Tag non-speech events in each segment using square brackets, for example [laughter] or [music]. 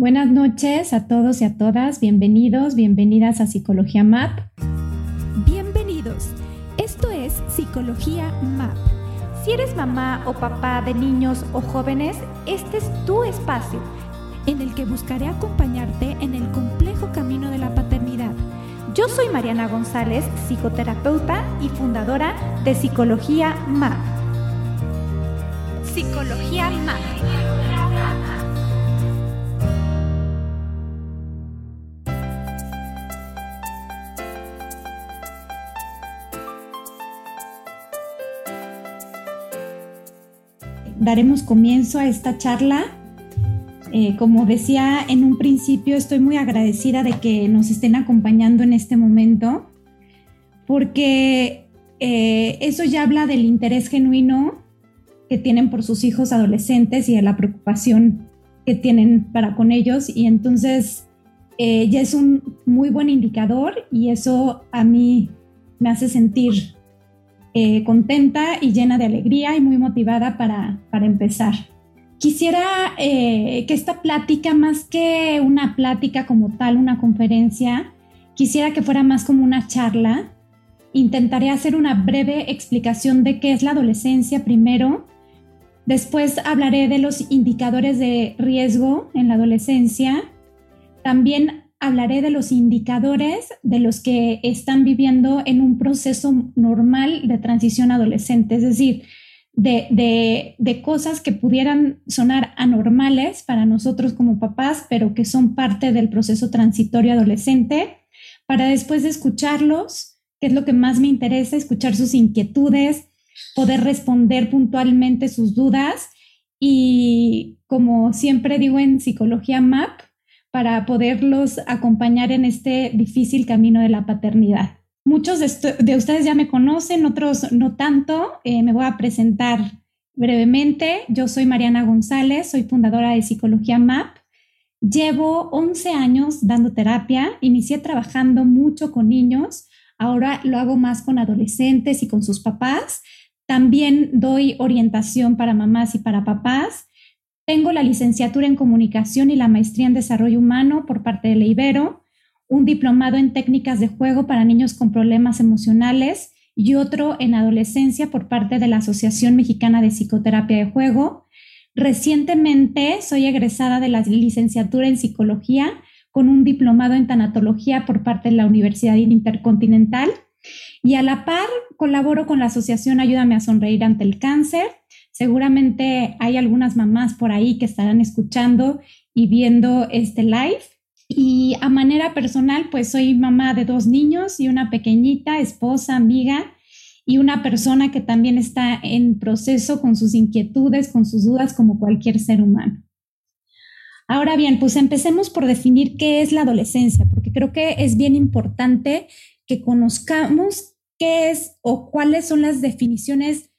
Buenas noches a todos y a todas. Bienvenidos, bienvenidas a Psicología MAP. Bienvenidos. Esto es Psicología MAP. Si eres mamá o papá de niños o jóvenes, este es tu espacio en el que buscaré acompañarte en el complejo camino de la paternidad. Yo soy Mariana González, psicoterapeuta y fundadora de Psicología MAP. Psicología MAP. Daremos comienzo a esta charla. Eh, como decía en un principio, estoy muy agradecida de que nos estén acompañando en este momento, porque eh, eso ya habla del interés genuino que tienen por sus hijos adolescentes y de la preocupación que tienen para con ellos. Y entonces eh, ya es un muy buen indicador y eso a mí me hace sentir eh, contenta y llena de alegría y muy motivada para, empezar. Quisiera eh, que esta plática, más que una plática como tal, una conferencia, quisiera que fuera más como una charla. Intentaré hacer una breve explicación de qué es la adolescencia primero. Después hablaré de los indicadores de riesgo en la adolescencia. También hablaré de los indicadores de los que están viviendo en un proceso normal de transición adolescente, es decir, de, de, cosas que pudieran sonar anormales para nosotros como papás, pero que son parte del proceso transitorio adolescente, para después de escucharlos, que es lo que más me interesa, escuchar sus inquietudes, poder responder puntualmente sus dudas y como siempre digo en psicología MAP, para poderlos acompañar en este difícil camino de la paternidad. Muchos de, ustedes ya me conocen, otros no tanto. Eh, me voy a presentar brevemente. Yo soy Mariana González, soy fundadora de Psicología MAP. Llevo 11 años dando terapia. Inicié trabajando mucho con niños. Ahora lo hago más con adolescentes y con sus papás. También doy orientación para mamás y para papás. Tengo la licenciatura en comunicación y la maestría en desarrollo humano por parte de la Ibero, un diplomado en técnicas de juego para niños con problemas emocionales y otro en adolescencia por parte de la Asociación Mexicana de Psicoterapia de Juego. Recientemente soy egresada de la licenciatura en psicología con un diplomado en tanatología por parte de la Universidad Intercontinental y a la par colaboro con la Asociación Ayúdame a Sonreír ante el Cáncer Seguramente hay algunas mamás por ahí que estarán escuchando y viendo este live. Y a manera personal, pues soy mamá de dos niños y una pequeñita, esposa, amiga y una persona que también está en proceso con sus inquietudes, con sus dudas, como cualquier ser humano. Ahora bien, pues empecemos por definir qué es la adolescencia, porque creo que es bien importante que conozcamos qué es o cuáles son las definiciones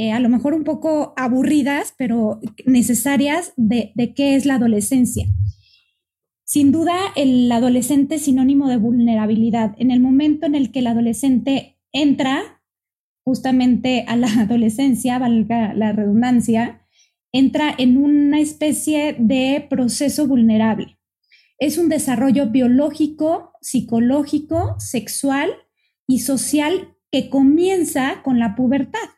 eh, a lo mejor un poco aburridas, pero necesarias de, qué es la adolescencia. Sin duda, el adolescente es sinónimo de vulnerabilidad. En el momento en el que el adolescente entra justamente a la [laughs] adolescencia, valga la redundancia, entra en una especie de proceso vulnerable. Es un desarrollo biológico, psicológico, sexual y social que comienza con la pubertad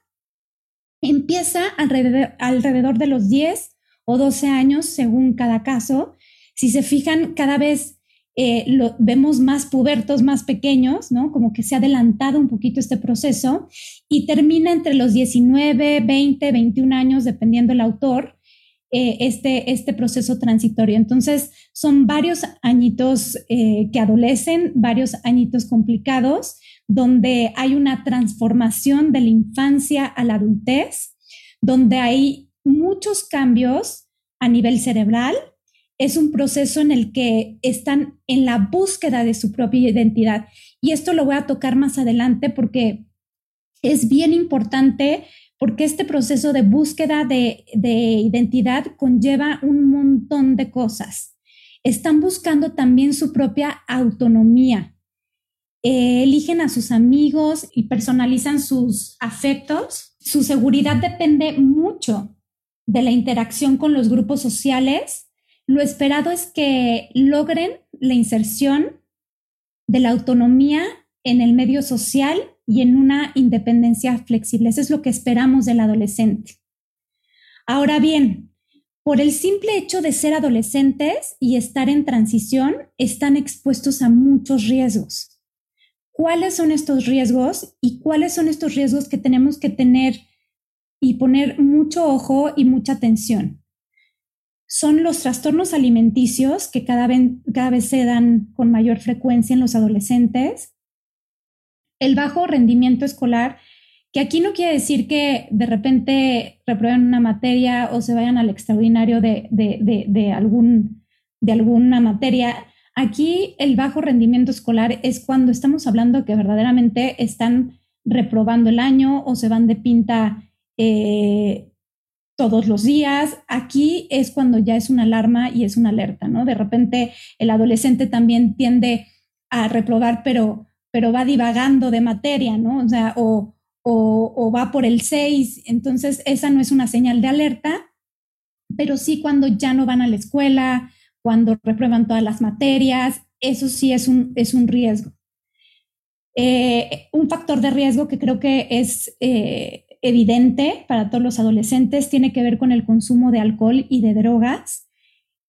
empieza alrededor, de los 10 o 12 años según cada caso. Si se fijan, cada vez eh, lo, vemos más pubertos más pequeños, ¿no? Como que se ha adelantado un poquito este proceso y termina entre los 19, 20, 21 años, dependiendo el autor, eh, este, este proceso transitorio. Entonces, son varios añitos eh, que adolecen, varios añitos complicados, donde hay una transformación de la infancia a la adultez, donde hay muchos cambios a nivel cerebral, es un proceso en el que están en la búsqueda de su propia identidad. Y esto lo voy a tocar más adelante porque es bien importante porque este proceso de búsqueda de, identidad conlleva un montón de cosas. Están buscando también su propia autonomía. Eh, eligen a sus amigos y personalizan sus afectos. Su seguridad depende mucho de la interacción con los grupos sociales lo esperado es que logren la inserción de la autonomía en el medio social y en una independencia flexible. Eso es lo que esperamos del adolescente. Ahora bien, por el simple hecho de ser adolescentes y estar en transición, están expuestos a muchos riesgos. ¿Cuáles son estos riesgos y cuáles son estos riesgos que tenemos que tener y poner mucho ojo y mucha atención? son los trastornos alimenticios que cada vez, cada vez se dan con mayor frecuencia en los adolescentes, el bajo rendimiento escolar, que aquí no quiere decir que de repente reprueben una materia o se vayan al extraordinario de, de, algún, de alguna materia. Aquí el bajo rendimiento escolar es cuando estamos hablando que verdaderamente están reprobando el año o se van de pinta eh, todos los días. Aquí es cuando ya es una alarma y es una alerta, ¿no? De repente el adolescente también tiende a reprobar, pero, pero va divagando de materia, ¿no? O sea, o, va por el 6, entonces esa no es una señal de alerta, pero sí cuando ya no van a la escuela, cuando reprueban todas las materias, eso sí es un, es un riesgo. Eh, un factor de riesgo que creo que es eh, evidente para todos los adolescentes tiene que ver con el consumo de alcohol y de drogas.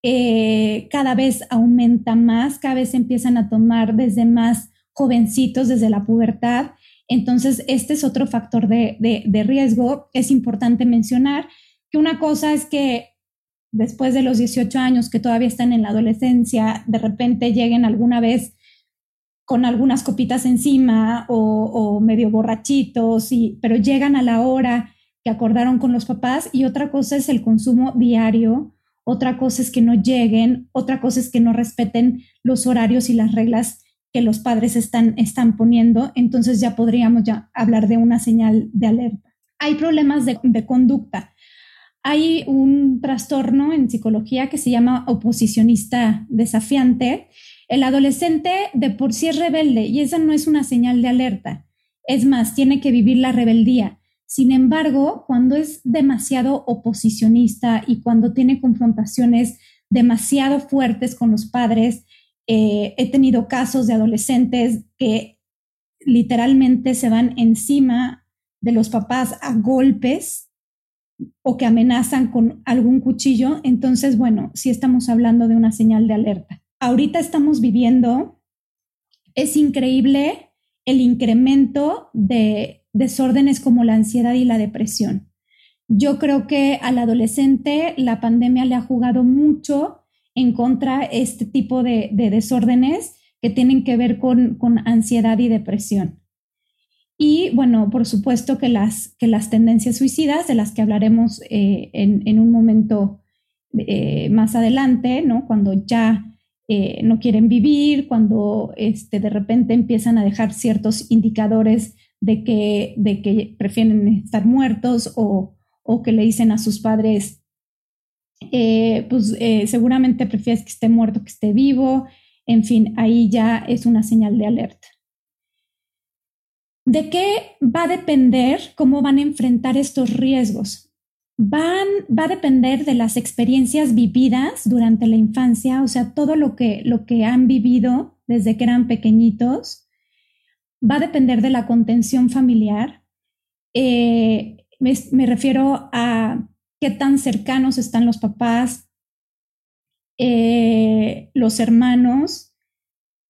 Eh, cada vez aumenta más, cada vez empiezan a tomar desde más jovencitos, desde la pubertad. Entonces, este es otro factor de, de riesgo. Es importante mencionar que una cosa es que después de los 18 años que todavía están en la adolescencia, de repente lleguen alguna vez con algunas copitas encima o, medio borrachitos, y, pero llegan a la hora que acordaron con los papás y otra cosa es el consumo diario, otra cosa es que no lleguen, otra cosa es que no respeten los horarios y las reglas que los padres están, están poniendo, entonces ya podríamos ya hablar de una señal de alerta. Hay problemas de, de conducta. Hay un trastorno en psicología que se llama oposicionista desafiante, el adolescente de por sí es rebelde y esa no es una señal de alerta. Es más, tiene que vivir la rebeldía. Sin embargo, cuando es demasiado oposicionista y cuando tiene confrontaciones demasiado fuertes con los padres, eh, he tenido casos de adolescentes que literalmente se van encima de los papás a golpes o que amenazan con algún cuchillo, entonces, bueno, sí estamos hablando de una señal de alerta ahorita estamos viviendo, es increíble el incremento de desórdenes como la ansiedad y la depresión. Yo creo que al adolescente la pandemia le ha jugado mucho en contra este tipo de, desórdenes que tienen que ver con, ansiedad y depresión. Y bueno, por supuesto que las, tendencias suicidas, de las que hablaremos eh, en, un momento eh, más adelante, ¿no? cuando ya eh, no quieren vivir, cuando este, de repente empiezan a dejar ciertos indicadores de que prefieren estar muertos o, que le dicen a sus padres, eh, pues eh, seguramente prefieres que esté muerto que esté vivo, en fin, ahí ya es una señal de alerta. ¿De qué va a depender cómo van a enfrentar estos riesgos? van, va a depender de las experiencias vividas durante la infancia, o sea, todo lo que, lo que han vivido desde que eran pequeñitos, va a depender de la contención familiar. Eh, me, refiero a qué tan cercanos están los papás, eh, los hermanos,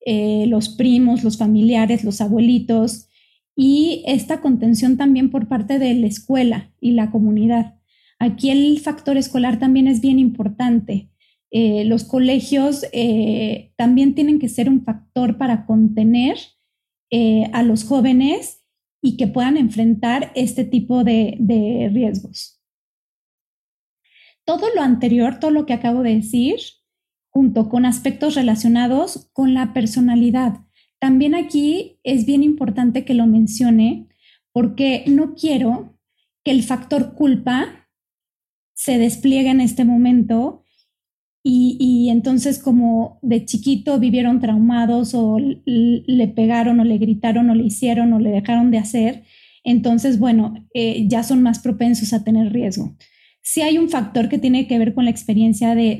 eh, los primos, los familiares, los abuelitos y esta contención también por parte de la escuela y la comunidad. Aquí el factor escolar también es bien importante. Eh, los colegios también tienen que ser un factor para contener a los jóvenes y que puedan enfrentar este tipo de riesgos. Todo lo anterior, todo lo que acabo de decir, junto con aspectos relacionados con la personalidad. También aquí es bien importante que lo mencione porque no quiero que el factor culpa se despliegue en este momento y, entonces como de chiquito vivieron traumados o le pegaron o le gritaron o le hicieron o le dejaron de hacer, entonces bueno, eh, ya son más propensos a tener riesgo sí hay un factor que tiene que ver con la experiencia de,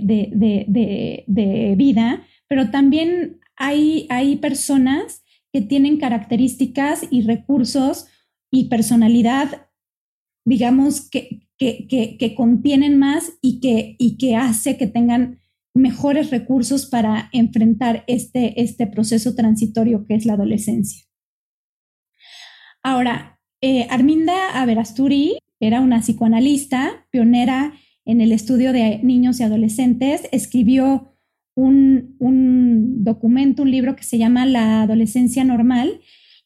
vida, pero también hay, hay personas que tienen características y recursos y personalidad, digamos, que, que, contienen más y que, y que hace que tengan mejores recursos para enfrentar este, este proceso transitorio que es la adolescencia. Ahora, eh, Arminda Averasturi era una psicoanalista pionera en el estudio de niños y adolescentes. Escribió un, documento, un libro que se llama La adolescencia normal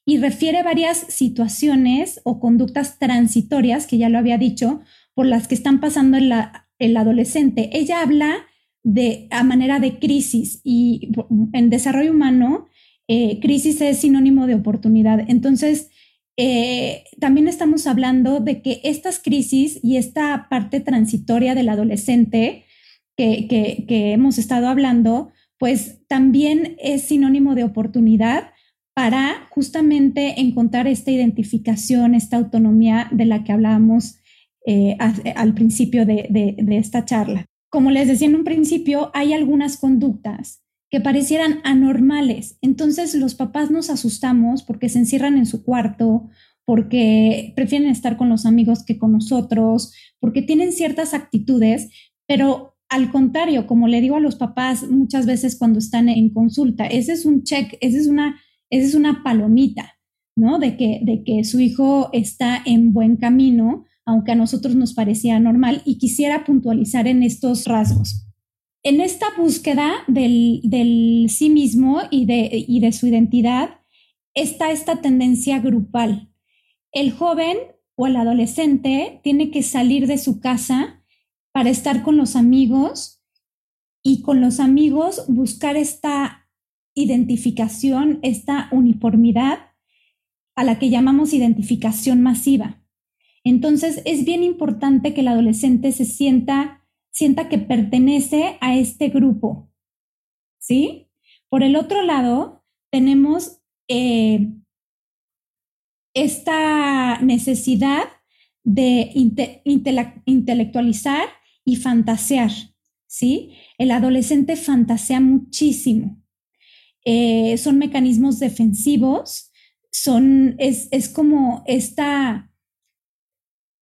y refiere varias situaciones o conductas transitorias, que ya lo había dicho, por las que están pasando el, el adolescente. Ella habla de a manera de crisis y en desarrollo humano, eh, crisis es sinónimo de oportunidad. Entonces, eh, también estamos hablando de que estas crisis y esta parte transitoria del adolescente que, hemos estado hablando, pues también es sinónimo de oportunidad para justamente encontrar esta identificación, esta autonomía de la que hablábamos eh, al principio de, de esta charla. Como les decía en un principio, hay algunas conductas que parecieran anormales. Entonces los papás nos asustamos porque se encierran en su cuarto, porque prefieren estar con los amigos que con nosotros, porque tienen ciertas actitudes, pero al contrario, como le digo a los papás muchas veces cuando están en consulta, ese es un check, esa es una, esa es una palomita, ¿no? De que, de que su hijo está en buen camino, aunque a nosotros nos parecía normal, y quisiera puntualizar en estos rasgos en esta búsqueda del, sí mismo y de, su identidad está esta tendencia grupal. El joven o el adolescente tiene que salir de su casa para estar con los amigos y con los amigos buscar esta identificación, esta uniformidad a la que llamamos identificación masiva. Entonces es bien importante que el adolescente se sienta sienta que pertenece a este grupo. ¿Sí? Por el otro lado, tenemos eh, esta necesidad de intelectualizar y fantasear. ¿Sí? El adolescente fantasea muchísimo. Eh, son mecanismos defensivos, son, es, es como esta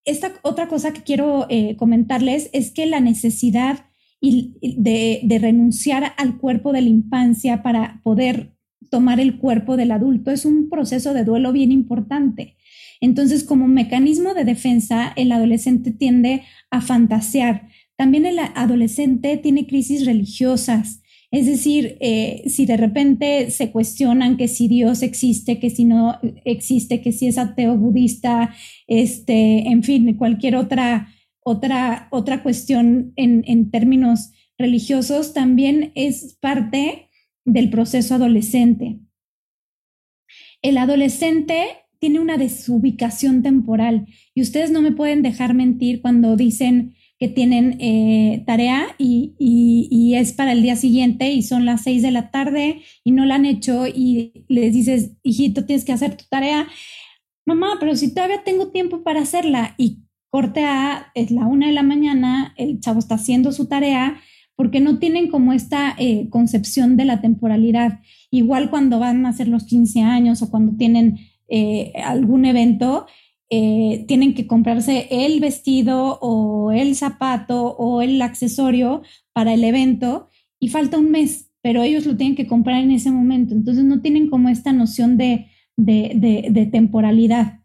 esta otra cosa que quiero eh, comentarles es que la necesidad de, de, renunciar al cuerpo de la infancia para poder tomar el cuerpo del adulto es un proceso de duelo bien importante. Entonces, como mecanismo de defensa, el adolescente tiende a fantasear. También el adolescente tiene crisis religiosas, es decir, eh, si de repente se cuestionan que si Dios existe, que si no existe, que si es ateo budista, este, en fin, cualquier otra, otra, otra cuestión en, en términos religiosos, también es parte del proceso adolescente. El adolescente tiene una desubicación temporal y ustedes no me pueden dejar mentir cuando dicen que tienen eh, tarea y, es para el día siguiente y son las seis de la tarde y no la han hecho y les dices, hijito, tienes que hacer tu tarea. Mamá, pero si todavía tengo tiempo para hacerla y corte a, es la una de la mañana, el chavo está haciendo su tarea porque no tienen como esta eh, concepción de la temporalidad. Igual cuando van a hacer los 15 años o cuando tienen eh, algún evento, eh, tienen que comprarse el vestido o el zapato o el accesorio para el evento y falta un mes, pero ellos lo tienen que comprar en ese momento. Entonces no tienen como esta noción de, de, temporalidad.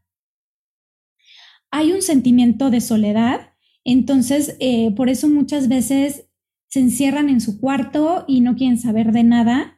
Hay un sentimiento de soledad, entonces eh, por eso muchas veces se encierran en su cuarto y no quieren saber de nada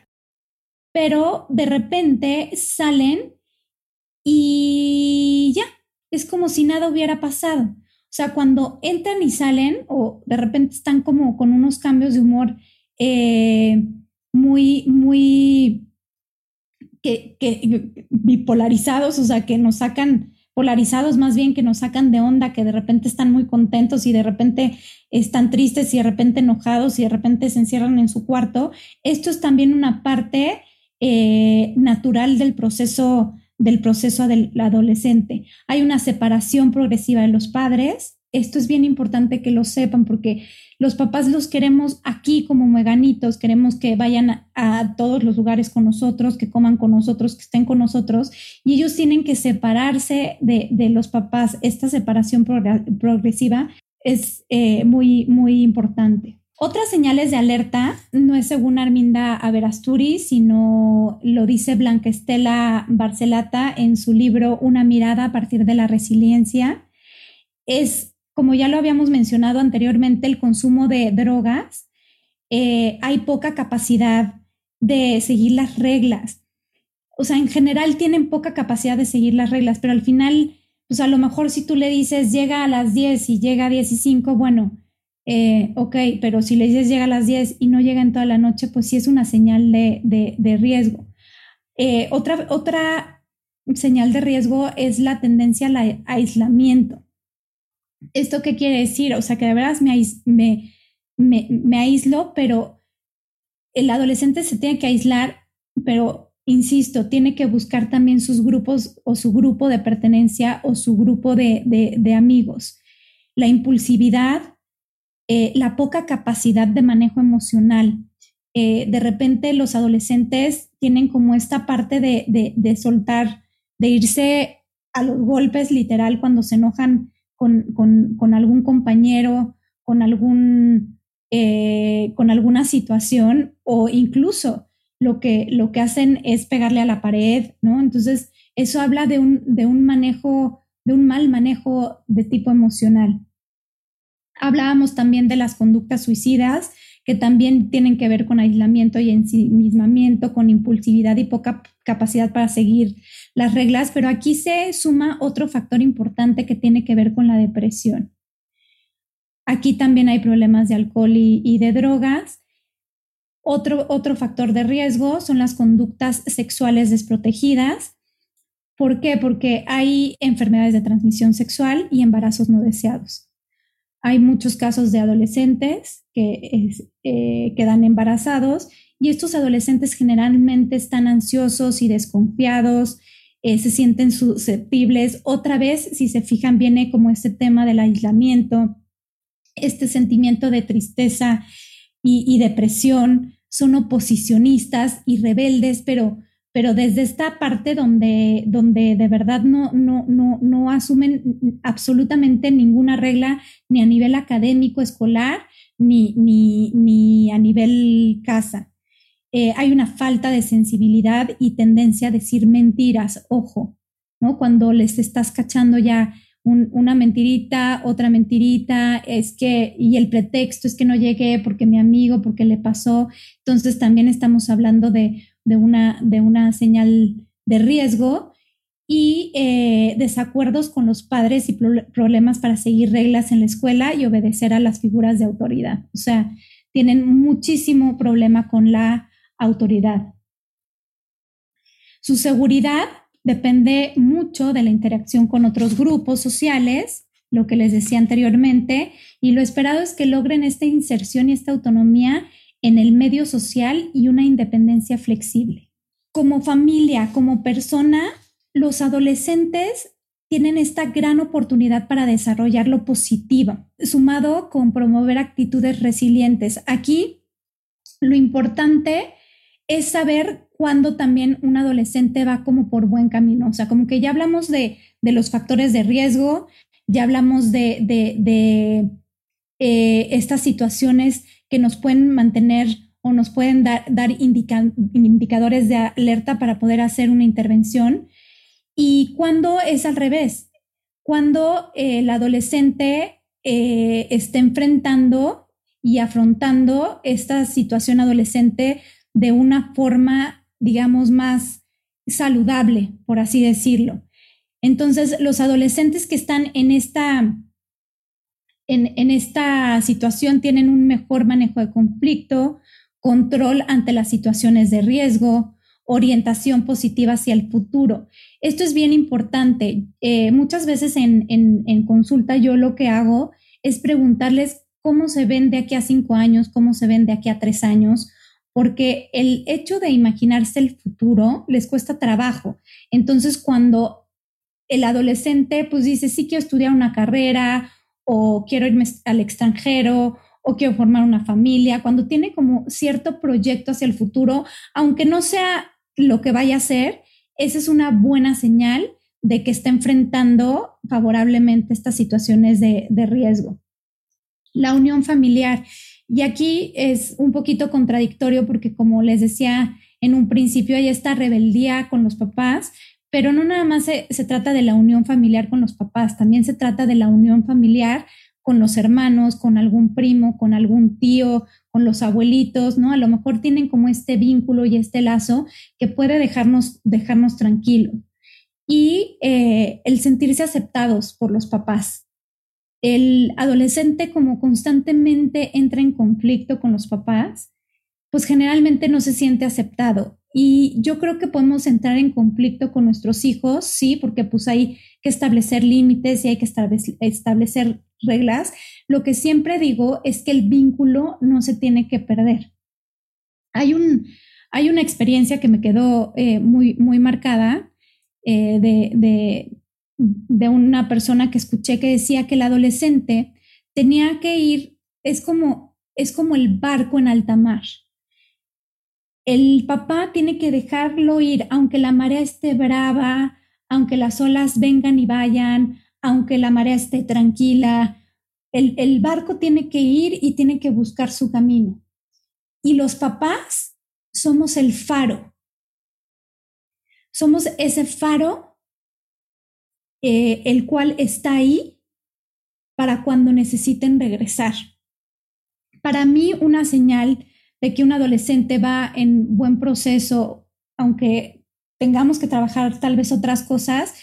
Pero de repente salen y ya, es como si nada hubiera pasado. O sea, cuando entran y salen o de repente están como con unos cambios de humor eh, muy, muy que, que, bipolarizados, o sea, que nos sacan polarizados más bien, que nos sacan de onda, que de repente están muy contentos y de repente están tristes y de repente enojados y de repente se encierran en su cuarto. Esto es también una parte eh, natural del proceso, del proceso del adolescente. Hay una separación progresiva de los padres. Esto es bien importante que lo sepan porque los papás los queremos aquí como meganitos, queremos que vayan a, todos los lugares con nosotros, que coman con nosotros, que estén con nosotros, y ellos tienen que separarse de, los papás. Esta separación progresiva es eh, muy, muy importante. Otras señales de alerta no es según Arminda Averasturi, sino lo dice Blanca Estela Barcelata en su libro Una mirada a partir de la resiliencia. Es, como ya lo habíamos mencionado anteriormente, el consumo de drogas. Eh, hay poca capacidad de seguir las reglas. O sea, en general tienen poca capacidad de seguir las reglas, pero al final, pues a lo mejor si tú le dices llega a las 10 y llega a 10 y 5, bueno, eh, ok, pero si le dices llega a las 10 y no llega en toda la noche, pues sí es una señal de, riesgo. Eh, otra, otra señal de riesgo es la tendencia al aislamiento. ¿Esto qué quiere decir? O sea, que de verdad me, me, me aíslo, pero el adolescente se tiene que aislar, pero insisto, tiene que buscar también sus grupos o su grupo de pertenencia o su grupo de, de amigos. La impulsividad eh, la poca capacidad de manejo emocional. Eh, de repente los adolescentes tienen como esta parte de, soltar, de irse a los golpes literal cuando se enojan con, algún compañero, con, algún, eh, con alguna situación o incluso lo que, lo que hacen es pegarle a la pared, ¿no? Entonces, eso habla de un, de un manejo, de un mal manejo de tipo emocional. Hablábamos también de las conductas suicidas, que también tienen que ver con aislamiento y ensimismamiento, con impulsividad y poca capacidad para seguir las reglas, pero aquí se suma otro factor importante que tiene que ver con la depresión. Aquí también hay problemas de alcohol y, de drogas. Otro, otro factor de riesgo son las conductas sexuales desprotegidas. ¿Por qué? Porque hay enfermedades de transmisión sexual y embarazos no deseados. Hay muchos casos de adolescentes que eh, quedan embarazados y estos adolescentes generalmente están ansiosos y desconfiados, eh, se sienten susceptibles. Otra vez, si se fijan, viene como este tema del aislamiento, este sentimiento de tristeza y depresión. Son oposicionistas y rebeldes, pero pero desde esta parte donde, donde de verdad no, no, no, no asumen absolutamente ninguna regla, ni a nivel académico, escolar, ni, ni, ni a nivel casa. Eh, hay una falta de sensibilidad y tendencia a decir mentiras, ojo, ¿no? Cuando les estás cachando ya una mentirita, otra mentirita, es que, y el pretexto es que no llegué porque mi amigo, porque le pasó. Entonces también estamos hablando de, una, de una señal de riesgo y eh, desacuerdos con los padres y problemas para seguir reglas en la escuela y obedecer a las figuras de autoridad. O sea, tienen muchísimo problema con la autoridad. Su seguridad depende mucho de la interacción con otros grupos sociales, lo que les decía anteriormente, y lo esperado es que logren esta inserción y esta autonomía en el medio social y una independencia flexible. Como familia, como persona, los adolescentes tienen esta gran oportunidad para desarrollar lo positivo, sumado con promover actitudes resilientes. Aquí lo importante es saber cuándo también un adolescente va como por buen camino. O sea, como que ya hablamos de, los factores de riesgo, ya hablamos de, eh, estas situaciones que nos pueden mantener o nos pueden dar, indicadores de alerta para poder hacer una intervención. Y cuando es al revés, cuando el adolescente eh, está enfrentando y afrontando esta situación adolescente de una forma, digamos, más saludable, por así decirlo. Entonces, los adolescentes que están en esta, en, esta situación tienen un mejor manejo de conflicto, control ante las situaciones de riesgo, orientación positiva hacia el futuro. Esto es bien importante. Eh, muchas veces en, en, consulta yo lo que hago es preguntarles cómo se ven de aquí a cinco años, cómo se ven de aquí a tres años, porque el hecho de imaginarse el futuro les cuesta trabajo. Entonces, cuando el adolescente pues dice, sí quiero estudiar una carrera o quiero irme al extranjero o quiero formar una familia, cuando tiene como cierto proyecto hacia el futuro, aunque no sea lo que vaya a ser, esa es una buena señal de que está enfrentando favorablemente estas situaciones de, de riesgo. La unión familiar. Y aquí es un poquito contradictorio porque, como les decía en un principio, hay esta rebeldía con los papás, pero no nada más se, trata de la unión familiar con los papás, también se trata de la unión familiar con los hermanos, con algún primo, con algún tío, con los abuelitos, ¿no? A lo mejor tienen como este vínculo y este lazo que puede dejarnos, dejarnos tranquilos. Y eh, el sentirse aceptados por los papás, el adolescente como constantemente entra en conflicto con los papás, pues generalmente no se siente aceptado. Y yo creo que podemos entrar en conflicto con nuestros hijos, sí, porque pues hay que establecer límites y hay que establecer reglas. Lo que siempre digo es que el vínculo no se tiene que perder. Hay, un, hay una experiencia que me quedó eh, muy, muy marcada eh, de, de una persona que escuché que decía que el adolescente tenía que ir, es como, es como el barco en alta mar. El papá tiene que dejarlo ir, aunque la marea esté brava, aunque las olas vengan y vayan, aunque la marea esté tranquila. El, barco tiene que ir y tiene que buscar su camino. Y los papás somos el faro. Somos ese faro eh, el cual está ahí para cuando necesiten regresar. Para mí, una señal de que un adolescente va en buen proceso, aunque tengamos que trabajar tal vez otras cosas,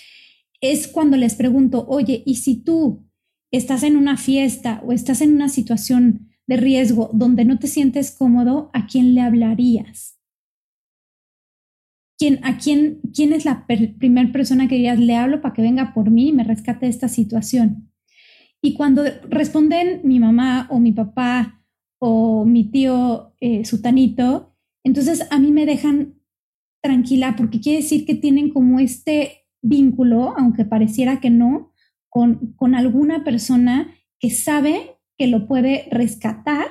es cuando les pregunto, oye, ¿y si tú estás en una fiesta o estás en una situación de riesgo donde no te sientes cómodo, ¿a quién le hablarías? ¿Quién, ¿A quién, quién es la primera persona que dirías, le hablo para que venga por mí y me rescate de esta situación? Y cuando responden mi mamá o mi papá o mi tío eh, sutanito, entonces a mí me dejan tranquila porque quiere decir que tienen como este vínculo, aunque pareciera que no, con, con alguna persona que sabe que lo puede rescatar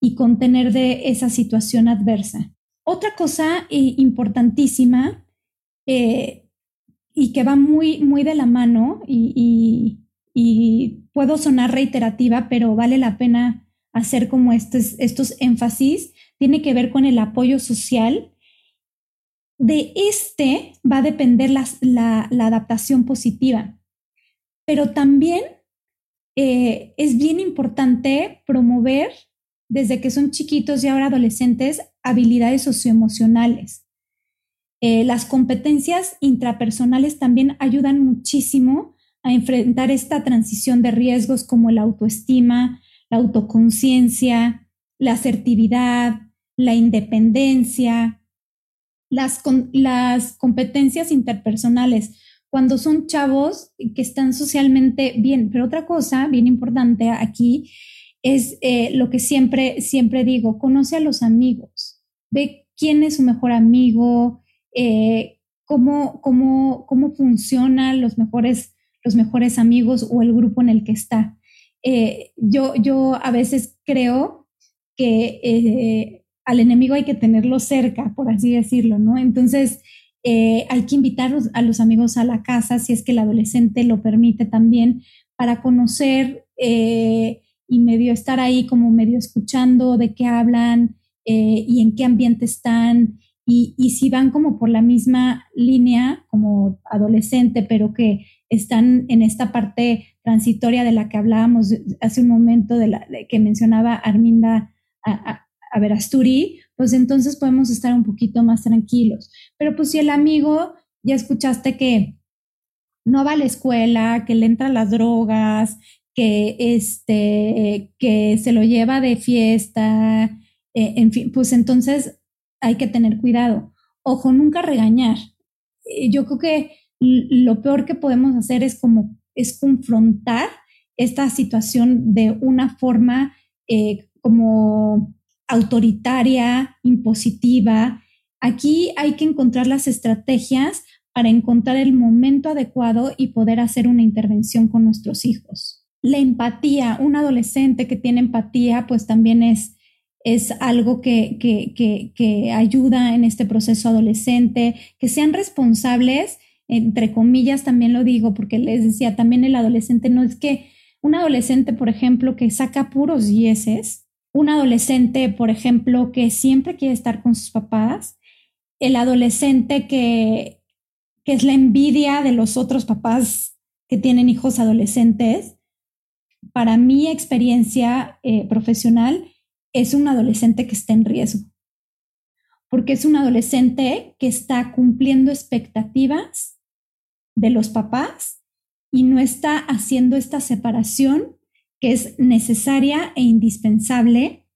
y contener de esa situación adversa. Otra cosa eh, importantísima eh, y que va muy, muy de la mano y, puedo sonar reiterativa, pero vale la pena hacer como estos, estos énfasis, tiene que ver con el apoyo social. De este va a depender la, la adaptación positiva. pero también eh, es bien importante promover desde que son chiquitos y ahora adolescentes habilidades socioemocionales. Eh, las competencias intrapersonales también ayudan muchísimo a enfrentar esta transición de riesgos como la autoestima, la autoconciencia, la asertividad, la independencia, las, las competencias interpersonales, cuando son chavos que están socialmente bien. Pero otra cosa bien importante aquí es eh, lo que siempre, siempre digo, conoce a los amigos, ve quién es su mejor amigo, eh, cómo, cómo, cómo funcionan los mejores, los mejores amigos o el grupo en el que está. Eh, yo, yo a veces creo que al enemigo hay que tenerlo cerca, por así decirlo, ¿no? Entonces, eh, hay que invitar a los amigos a la casa, si es que el adolescente lo permite también, para conocer eh, y medio estar ahí como medio escuchando de qué hablan eh, y en qué ambiente están. Y, y, si van como por la misma línea como adolescente, pero que están en esta parte transitoria de la que hablábamos hace un momento, de la que mencionaba Arminda a pues entonces podemos estar un poquito más tranquilos. Pero pues si el amigo ya escuchaste que no va a la escuela, que le entra las drogas, que este, que se lo lleva de fiesta, eh, en fin, pues entonces hay que tener cuidado. Ojo, nunca regañar. Eh, yo creo que lo peor que podemos hacer es como es confrontar esta situación de una forma eh, como autoritaria, impositiva. Aquí hay que encontrar las estrategias para encontrar el momento adecuado y poder hacer una intervención con nuestros hijos. La empatía, un adolescente que tiene empatía, pues también es, es algo que, que, ayuda en este proceso adolescente, que sean responsables, entre comillas también lo digo, porque les decía, también el adolescente no es que un adolescente, por ejemplo, que saca puros dieces, un adolescente, por ejemplo, que siempre quiere estar con sus papás, el adolescente que, es la envidia de los otros papás que tienen hijos adolescentes, para mi experiencia eh, profesional, es un adolescente que está en riesgo, porque es un adolescente que está cumpliendo expectativas de los papás y no está haciendo esta separación que es necesaria e indispensable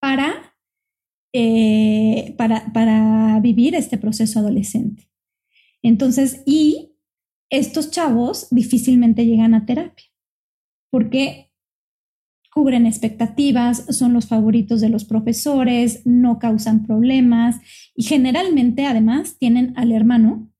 para, eh, para, para vivir este proceso adolescente. Entonces, y estos chavos difícilmente llegan a terapia porque cubren expectativas, son los favoritos de los profesores, no causan problemas y generalmente además tienen al hermano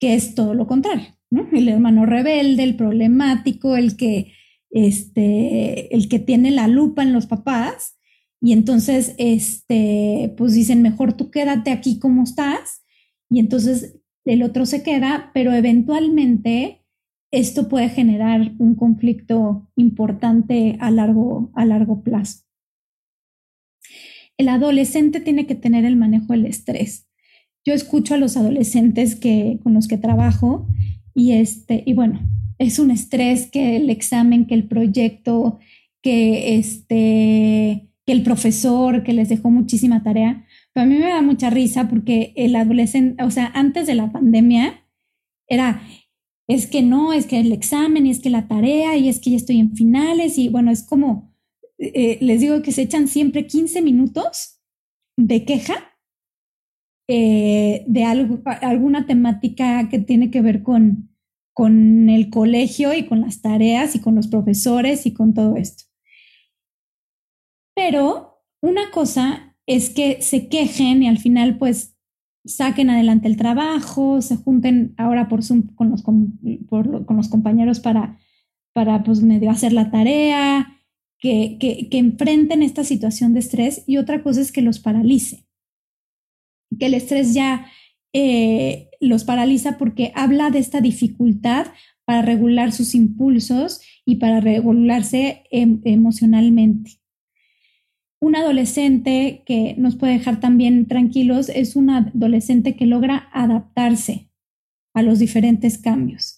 que es todo lo contrario, El hermano rebelde, el problemático, el que este, el que tiene la lupa en los papás, y entonces, este, pues dicen, mejor tú quédate aquí como estás, y entonces el otro se queda, pero eventualmente esto puede generar un conflicto importante a largo, a largo plazo. El adolescente tiene que tener el manejo del estrés. Yo escucho a los adolescentes que, con los que trabajo y, este, y bueno, es un estrés que el examen, que el proyecto, que, este, que el profesor, que les dejó muchísima tarea. Pero a mí me da mucha risa porque el adolescente, o sea, antes de la pandemia, era, es que no, es que el examen y es que la tarea y es que ya estoy en finales y bueno, es como, eh, les digo que se echan siempre 15 minutos de queja eh, de alguna temática que tiene que ver con, con el colegio y con las tareas y con los profesores y con todo esto. Pero una cosa es que se quejen y al final pues saquen adelante el trabajo, se junten ahora por con los, los compañeros para, para pues hacer la tarea, que, que, que enfrenten esta situación de estrés y otra cosa es que los paralice, que el estrés ya eh, los paraliza porque habla de esta dificultad para regular sus impulsos y para regularse em, emocionalmente. Un adolescente que nos puede dejar también tranquilos es un adolescente que logra adaptarse a los diferentes cambios.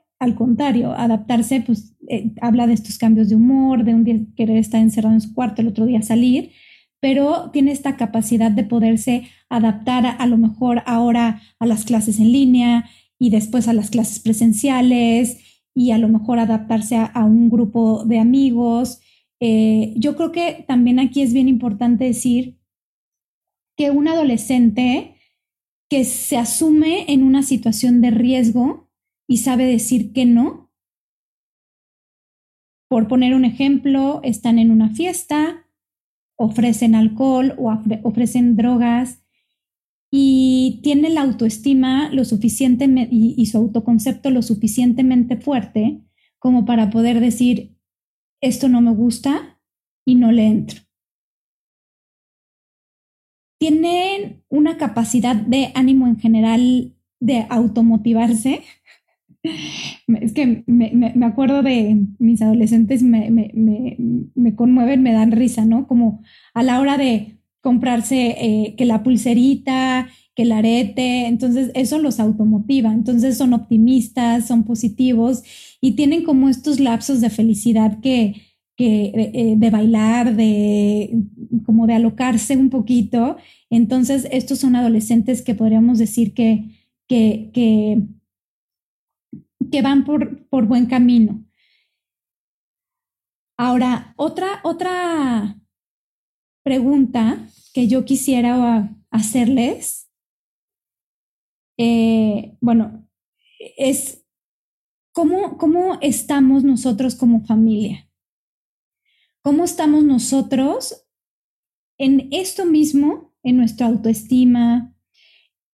al contrario, adaptarse pues eh, habla de estos cambios de humor, de un día querer estar encerrado en su cuarto, el otro día salir, pero tiene esta capacidad de poderse adaptar a, lo mejor ahora a las clases en línea y después a las clases presenciales y a lo mejor adaptarse a, a un grupo de amigos. Eh, yo creo que también aquí es bien importante decir que un adolescente que se asume en una situación de riesgo y sabe decir que no. Por poner un ejemplo, están en una fiesta, ofrecen alcohol o ofrecen drogas y tiene la autoestima lo suficiente y, y su autoconcepto lo suficientemente fuerte como para poder decir, esto no me gusta y no le entro tienen una capacidad de ánimo en general de automotivarse. Es que me, me, me acuerdo de mis adolescentes, me, me, conmueven, me dan risa, ¿no? Como a la hora de comprarse eh, que la pulserita, que el arete, entonces eso los automotiva, entonces son optimistas, son positivos y tienen como estos lapsos de felicidad que, eh, de bailar, de como de alocarse un poquito. Entonces, estos son adolescentes que podríamos decir que, que, que, que van por, por buen camino. Ahora, otra, otra pregunta que yo quisiera hacerles, eh, bueno, es ¿cómo, ¿cómo estamos nosotros como familia? ¿Cómo estamos nosotros en esto mismo, en nuestra autoestima,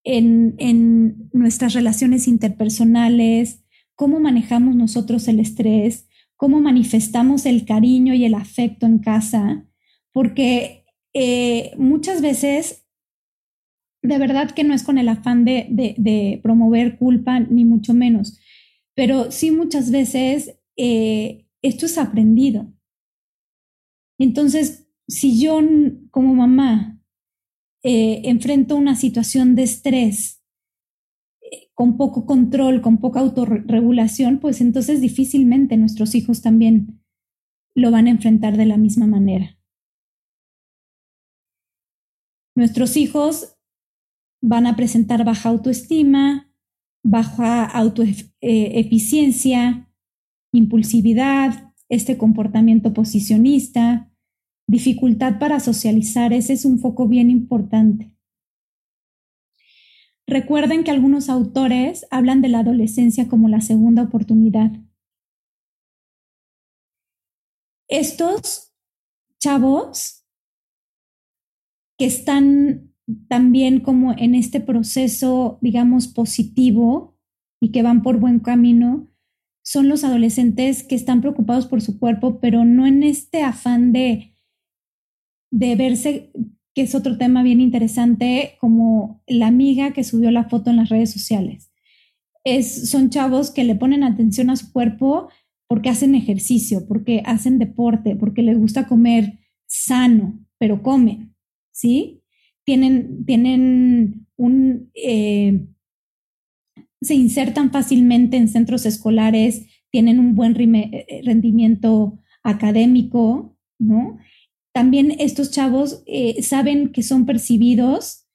en, en nuestras relaciones interpersonales? ¿Cómo manejamos nosotros el estrés? ¿Cómo manifestamos el cariño y el afecto en casa? Porque eh, muchas veces, de verdad que no es con el afán de, promover culpa, ni mucho menos, pero sí muchas veces eh, esto es aprendido. Entonces, si yo como mamá eh, enfrento una situación de estrés con poco control, con poca autorregulación, pues entonces difícilmente nuestros hijos también lo van a enfrentar de la misma manera. Nuestros hijos van a presentar baja autoestima, baja autoeficiencia, eh, impulsividad, este comportamiento posicionista, dificultad para socializar, ese es un foco bien importante. Recuerden que algunos autores hablan de la adolescencia como la segunda oportunidad. Estos chavos que están también como en este proceso, digamos, positivo y que van por buen camino, son los adolescentes que están preocupados por su cuerpo, pero no en este afán de, de verse que es otro tema bien interesante, como la amiga que subió la foto en las redes sociales. Es, son chavos que le ponen atención a su cuerpo porque hacen ejercicio, porque hacen deporte, porque les gusta comer sano, pero comen, ¿sí? Tienen, tienen un... Eh, se insertan fácilmente en centros escolares, tienen un buen eh, rendimiento académico, ¿no? También estos chavos eh, saben que son percibidos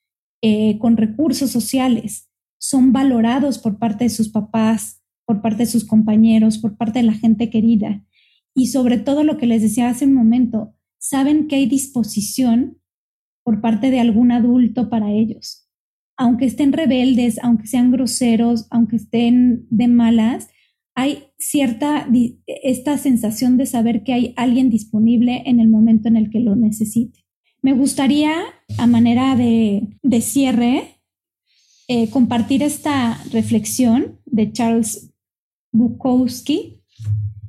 con recursos sociales, son valorados por parte de sus papás, por parte de sus compañeros, por parte de la gente querida. Y sobre todo lo que les decía hace un momento, saben que hay disposición por parte de algún adulto para ellos. Aunque estén rebeldes, aunque sean groseros, aunque estén de malas, hay cierta esta sensación de saber que hay alguien disponible en el momento en el que lo necesite. Me gustaría, a manera de, cierre, eh, compartir esta reflexión de Charles Bukowski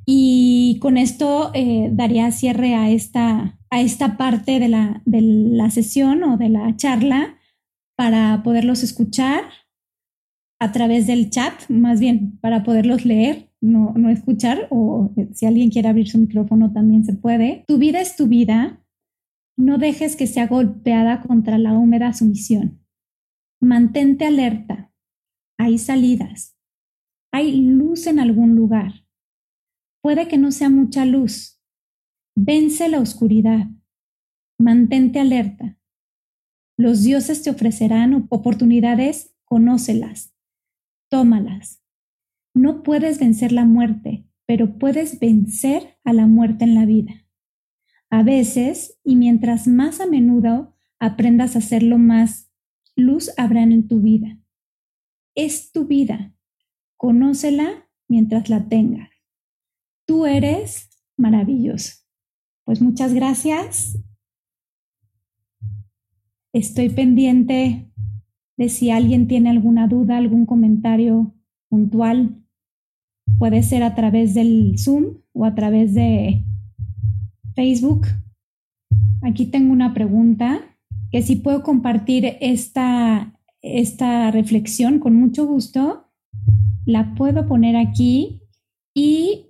y con esto eh, daría cierre a esta, a esta parte de la, de la sesión o de la charla para poderlos escuchar a través del chat, más bien para poderlos leer, no, no escuchar, o si alguien quiere abrir su micrófono también se puede. Tu vida es tu vida, no dejes que sea golpeada contra la húmeda sumisión. Mantente alerta, hay salidas, hay luz en algún lugar Puede que no sea mucha luz. Vence la oscuridad. Mantente alerta. Los dioses te ofrecerán oportunidades, conócelas. Tómalas. No puedes vencer la muerte, pero puedes vencer a la muerte en la vida. A veces, y mientras más a menudo aprendas a hacerlo más, luz habrá en tu vida. Es tu vida. Conócela mientras la tengas. Tú eres maravilloso. Pues muchas gracias. Estoy pendiente de si alguien tiene alguna duda, algún comentario puntual. Puede ser a través del Zoom o a través de Facebook. Aquí tengo una pregunta que si puedo compartir esta, esta reflexión con mucho gusto, la puedo poner aquí y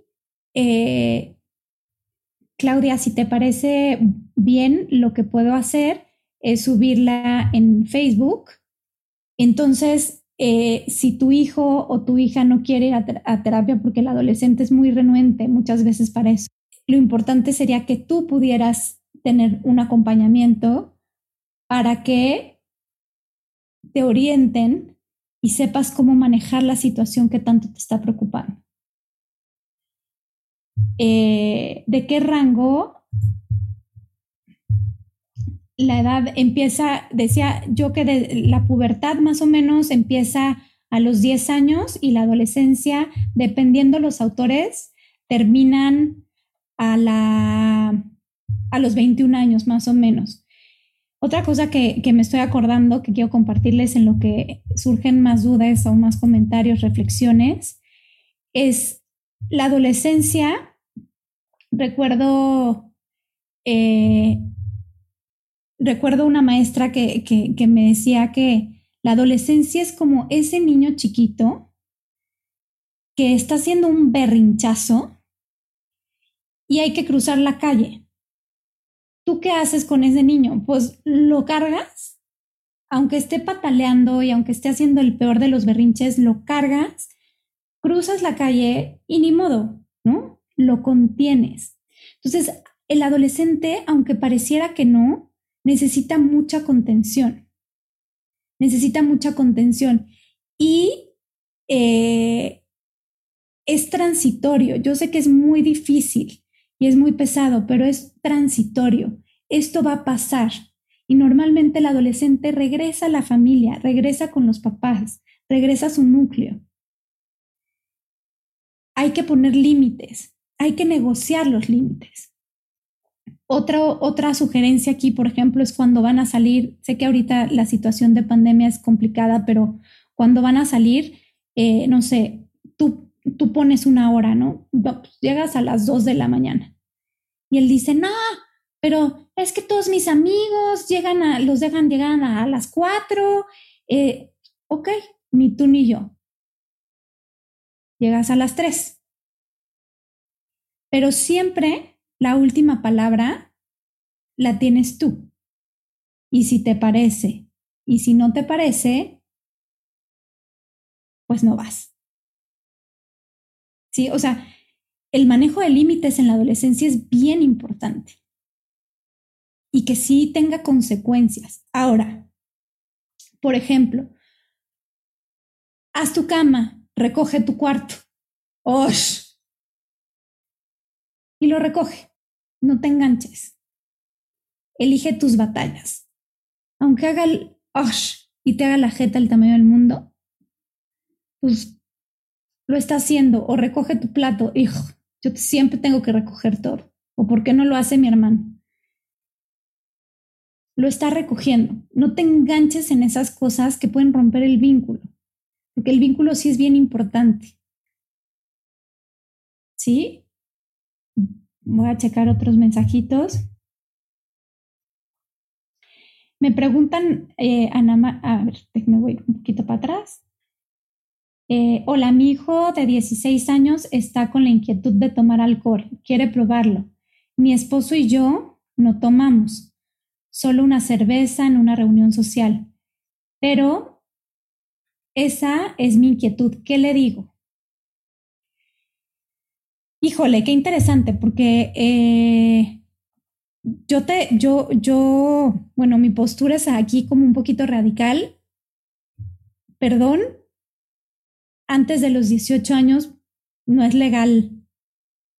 eh, Claudia, si te parece bien, lo que puedo hacer es subirla en Facebook. Entonces, eh, si tu hijo o tu hija no quiere ir a, terapia porque el adolescente es muy renuente muchas veces para eso, lo importante sería que tú pudieras tener un acompañamiento para que te orienten y sepas cómo manejar la situación que tanto te está preocupando. Eh, de qué rango la edad empieza, decía yo que de la pubertad más o menos empieza a los 10 años y la adolescencia, dependiendo los autores, terminan a, la, a los 21 años más o menos. Otra cosa que, que, me estoy acordando, que quiero compartirles en lo que surgen más dudas o más comentarios, reflexiones, es la adolescencia recuerdo, eh, recuerdo una maestra que, que me decía que la adolescencia es como ese niño chiquito que está haciendo un berrinchazo y hay que cruzar la calle. ¿Tú qué haces con ese niño? Pues lo cargas, aunque esté pataleando y aunque esté haciendo el peor de los berrinches, lo cargas, cruzas la calle y ni modo, ¿no? lo contienes. Entonces, el adolescente, aunque pareciera que no, necesita mucha contención. Necesita mucha contención. Y eh, es transitorio. Yo sé que es muy difícil y es muy pesado, pero es transitorio. Esto va a pasar. Y normalmente el adolescente regresa a la familia, regresa con los papás, regresa a su núcleo. Hay que poner límites hay que negociar los límites. Otra, otra sugerencia aquí, por ejemplo, es cuando van a salir, sé que ahorita la situación de pandemia es complicada, pero cuando van a salir, eh, no sé, tú, tú pones una hora, ¿no? Llegas a las dos de la mañana. Y él dice, no, pero es que todos mis amigos llegan a, los dejan llegar a, las cuatro. Eh, ok, ni tú ni yo. Llegas a las tres. Pero siempre la última palabra la tienes tú. Y si te parece, y si no te parece, pues no vas. Sí, o sea, el manejo de límites en la adolescencia es bien importante y que sí tenga consecuencias. Ahora, por ejemplo, haz tu cama, recoge tu cuarto. ¡Osh! Y lo recoge. No te enganches. Elige tus batallas. Aunque haga el ¡osh! y te haga la jeta el tamaño del mundo, pues lo está haciendo. O recoge tu plato. Hijo, yo siempre tengo que recoger todo. ¿O por qué no lo hace mi hermano? lo está recogiendo. No te enganches en esas cosas que pueden romper el vínculo, porque el vínculo sí es bien importante. ¿Sí? Voy a checar otros mensajitos. Me preguntan, eh, Ana, a ver, me voy un poquito para atrás. Eh, hola, mi hijo de 16 años está con la inquietud de tomar alcohol, quiere probarlo. Mi esposo y yo no tomamos solo una cerveza en una reunión social. Pero esa es mi inquietud. ¿Qué le digo? Híjole, qué interesante, porque eh, yo te, yo, yo, bueno, mi postura es aquí como un poquito radical. Perdón, antes de los 18 años no es legal,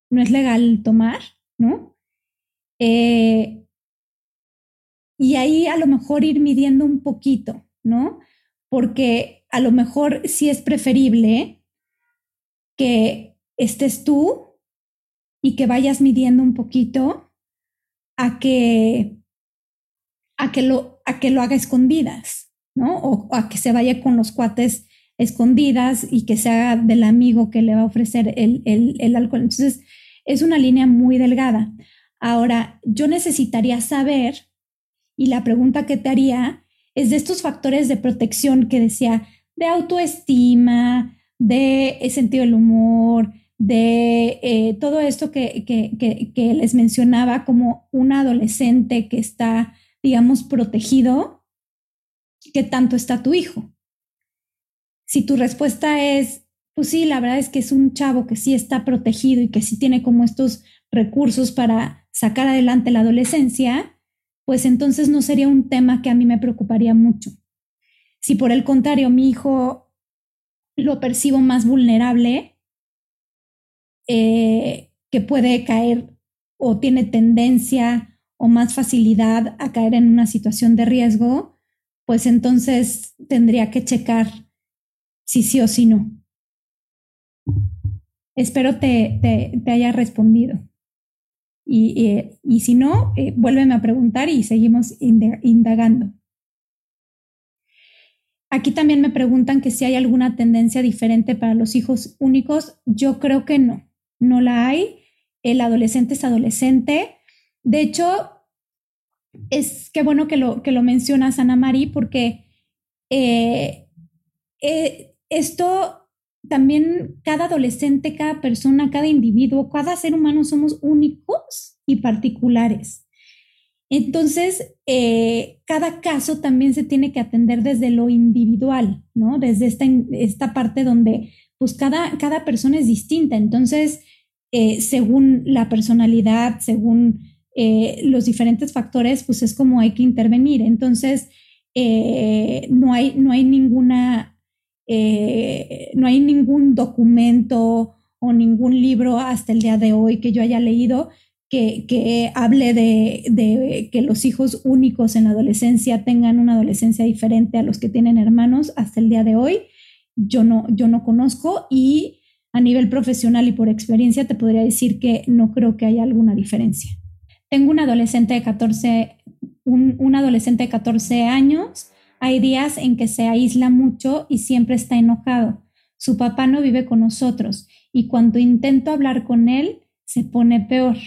no es legal tomar, ¿no? Eh, y ahí a lo mejor ir midiendo un poquito, ¿no? Porque a lo mejor sí es preferible que estés tú y que vayas midiendo un poquito a que, a que, lo, a que lo haga escondidas, ¿no? O, a que se vaya con los cuates escondidas y que se haga del amigo que le va a ofrecer el, el, el alcohol. Entonces, es una línea muy delgada. Ahora, yo necesitaría saber y la pregunta que te haría es de estos factores de protección que decía, de autoestima, de sentido del humor, de eh, todo esto que, que, les mencionaba como un adolescente que está, digamos, protegido, ¿qué tanto está tu hijo? Si tu respuesta es, pues sí, la verdad es que es un chavo que sí está protegido y que sí tiene como estos recursos para sacar adelante la adolescencia, pues entonces no sería un tema que a mí me preocuparía mucho. Si por el contrario mi hijo lo percibo más vulnerable, eh, que puede caer o tiene tendencia o más facilidad a caer en una situación de riesgo, pues entonces tendría que checar si sí o si no. Espero te, te haya respondido. Y, y, si no, eh, vuélveme a preguntar y seguimos indagando. Aquí también me preguntan que si hay alguna tendencia diferente para los hijos únicos. Yo creo que no, no la hay. El adolescente es adolescente. De hecho, es que bueno que lo, que lo mencionas, Ana Mari, porque eh, eh, esto también cada adolescente, cada persona, cada individuo, cada ser humano somos únicos y particulares. Entonces, eh, cada caso también se tiene que atender desde lo individual, ¿no? Desde esta, esta parte donde, pues, cada, cada persona es distinta. Entonces, eh, según la personalidad, según eh, los diferentes factores, pues es como hay que intervenir. Entonces, no, hay, no hay ninguna eh, no hay ningún documento o ningún libro hasta el día de hoy que yo haya leído que, hable de, que los hijos únicos en la adolescencia tengan una adolescencia diferente a los que tienen hermanos hasta el día de hoy. Yo no, yo no conozco y a nivel profesional y por experiencia te podría decir que no creo que haya alguna diferencia. Tengo un adolescente de 14, un, un adolescente de 14 años hay días en que se aísla mucho y siempre está enojado. Su papá no vive con nosotros y cuando intento hablar con él, se pone peor.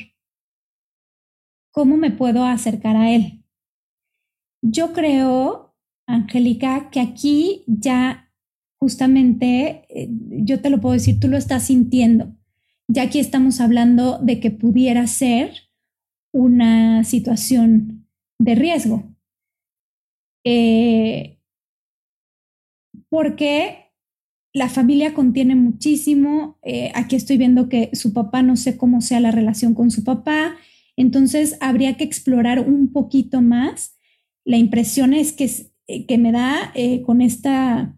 ¿cómo me puedo acercar a él? Yo creo, Angélica, que aquí ya justamente, eh, yo te lo puedo decir, tú lo estás sintiendo. Ya aquí estamos hablando de que pudiera ser una situación de riesgo. Eh, porque la familia contiene muchísimo. Eh, aquí estoy viendo que su papá, no sé cómo sea la relación con su papá. Entonces, habría que explorar un poquito más. La impresión es que, que me da con esta